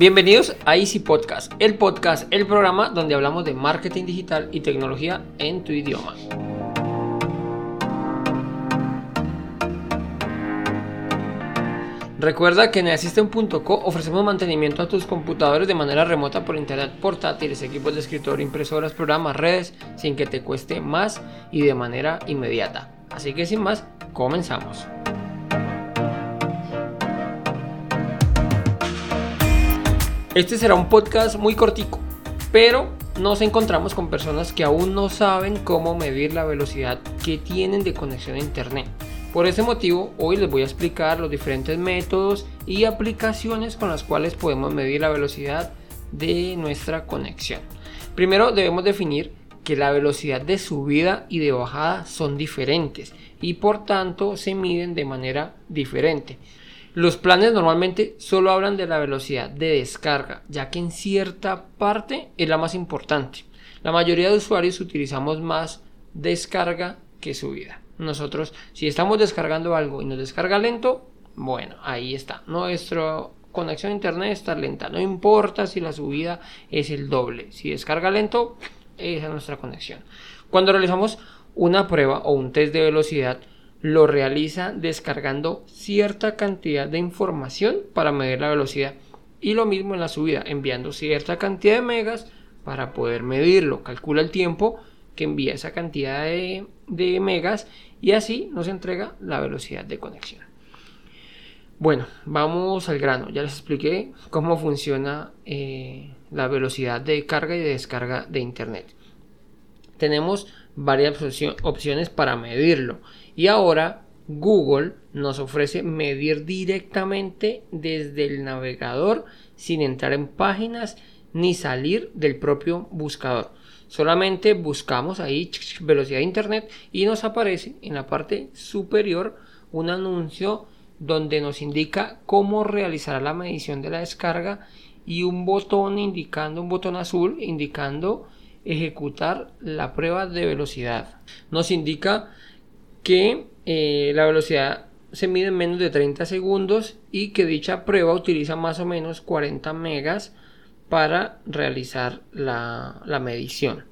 Bienvenidos a Easy Podcast, el podcast, el programa donde hablamos de marketing digital y tecnología en tu idioma. Recuerda que en Assistant.co ofrecemos mantenimiento a tus computadores de manera remota por internet, portátiles, equipos de escritorio, impresoras, programas, redes, sin que te cueste más y de manera inmediata. Así que sin más, comenzamos. Este será un podcast muy cortico, pero nos encontramos con personas que aún no saben cómo medir la velocidad que tienen de conexión a internet. Por ese motivo, hoy les voy a explicar los diferentes métodos y aplicaciones con las cuales podemos medir la velocidad de nuestra conexión. Primero debemos definir que la velocidad de subida y de bajada son diferentes y por tanto se miden de manera diferente. Los planes normalmente solo hablan de la velocidad de descarga, ya que en cierta parte es la más importante. La mayoría de usuarios utilizamos más descarga que subida. Nosotros, si estamos descargando algo y nos descarga lento, bueno, ahí está. Nuestra conexión a internet está lenta. No importa si la subida es el doble. Si descarga lento, esa es nuestra conexión. Cuando realizamos una prueba o un test de velocidad, lo realiza descargando cierta cantidad de información para medir la velocidad. Y lo mismo en la subida, enviando cierta cantidad de megas para poder medirlo. Calcula el tiempo que envía esa cantidad de, megas y así nos entrega la velocidad de conexión. Bueno, vamos al grano. Ya les expliqué cómo funciona eh, la velocidad de carga y de descarga de Internet. Tenemos varias opciones para medirlo. Y ahora Google nos ofrece medir directamente desde el navegador sin entrar en páginas ni salir del propio buscador. Solamente buscamos ahí velocidad de internet y nos aparece en la parte superior un anuncio donde nos indica cómo realizar la medición de la descarga y un botón indicando un botón azul indicando ejecutar la prueba de velocidad. Nos indica que eh, la velocidad se mide en menos de 30 segundos y que dicha prueba utiliza más o menos 40 megas para realizar la, la medición.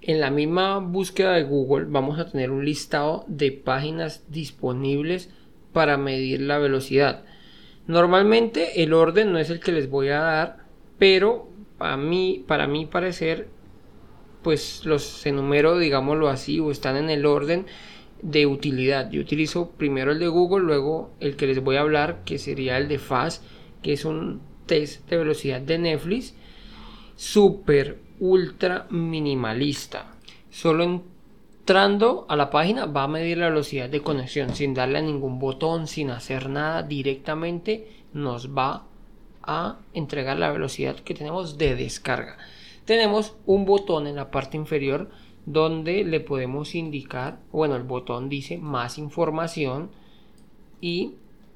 En la misma búsqueda de Google vamos a tener un listado de páginas disponibles para medir la velocidad. Normalmente el orden no es el que les voy a dar, pero para mí, para mi parecer, pues los enumero, digámoslo así, o están en el orden de utilidad. Yo utilizo primero el de Google, luego el que les voy a hablar, que sería el de FAST, que es un test de velocidad de Netflix, super ultra minimalista. Solo entrando a la página va a medir la velocidad de conexión sin darle a ningún botón, sin hacer nada, directamente nos va a entregar la velocidad que tenemos de descarga. Tenemos un botón en la parte inferior donde le podemos indicar, bueno, el botón dice más información y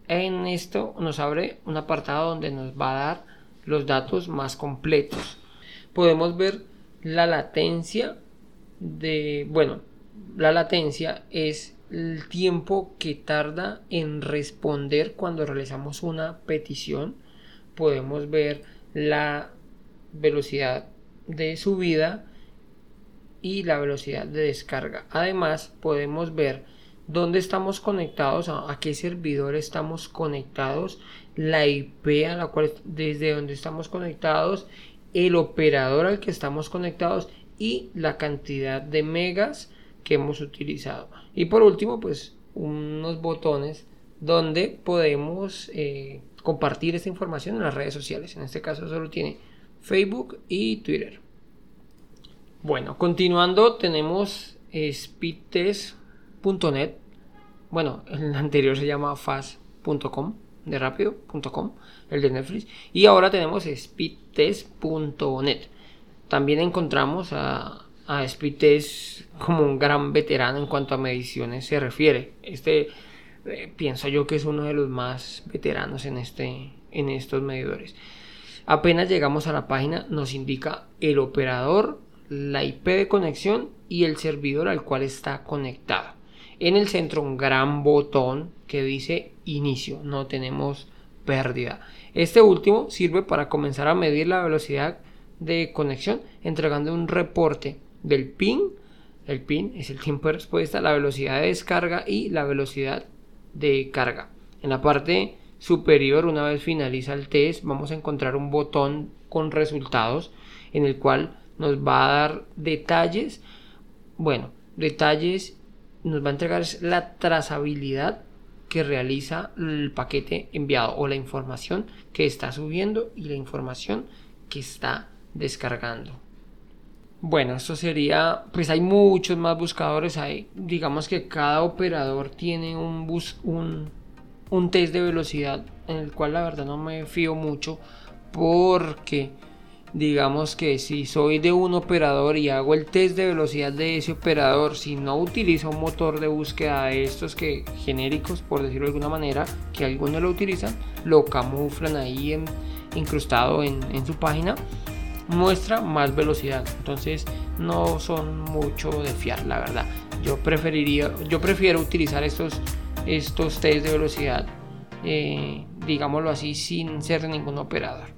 en esto nos abre un apartado donde nos va a dar los datos más completos. Podemos ver la latencia de, bueno, la latencia es el tiempo que tarda en responder cuando realizamos una petición. Podemos ver la velocidad de subida y la velocidad de descarga. Además, podemos ver dónde estamos conectados, a, qué servidor estamos conectados, la IP a la cual desde donde estamos conectados, el operador al que estamos conectados y la cantidad de megas que hemos utilizado. Y por último, pues unos botones donde podemos eh, compartir esta información en las redes sociales. En este caso solo tiene Facebook y Twitter. Bueno, continuando tenemos speedtest.net. Bueno, el anterior se llama fast.com, de rápido.com, el de Netflix. Y ahora tenemos speedtest.net. También encontramos a, a Speedtest como un gran veterano en cuanto a mediciones se refiere. Este eh, pienso yo que es uno de los más veteranos en, este, en estos medidores. Apenas llegamos a la página nos indica el operador la IP de conexión y el servidor al cual está conectado. En el centro un gran botón que dice inicio. No tenemos pérdida. Este último sirve para comenzar a medir la velocidad de conexión entregando un reporte del pin. El pin es el tiempo de respuesta, la velocidad de descarga y la velocidad de carga. En la parte superior, una vez finaliza el test, vamos a encontrar un botón con resultados en el cual nos va a dar detalles. Bueno, detalles nos va a entregar la trazabilidad que realiza el paquete enviado o la información que está subiendo y la información que está descargando. Bueno, esto sería, pues hay muchos más buscadores, hay, digamos que cada operador tiene un, bus, un, un test de velocidad en el cual la verdad no me fío mucho porque digamos que si soy de un operador y hago el test de velocidad de ese operador, si no utiliza un motor de búsqueda de estos que genéricos, por decirlo de alguna manera, que algunos lo utilizan, lo camuflan ahí incrustado en, en su página, muestra más velocidad. Entonces no son mucho de fiar, la verdad. Yo preferiría, yo prefiero utilizar estos, estos test de velocidad, eh, digámoslo así, sin ser ningún operador.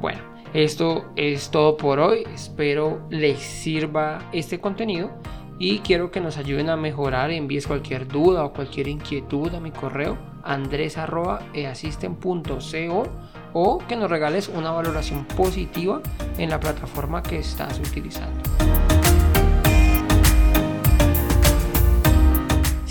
Bueno, esto es todo por hoy. Espero les sirva este contenido y quiero que nos ayuden a mejorar. Envíes cualquier duda o cualquier inquietud a mi correo andres.easisten.co o que nos regales una valoración positiva en la plataforma que estás utilizando.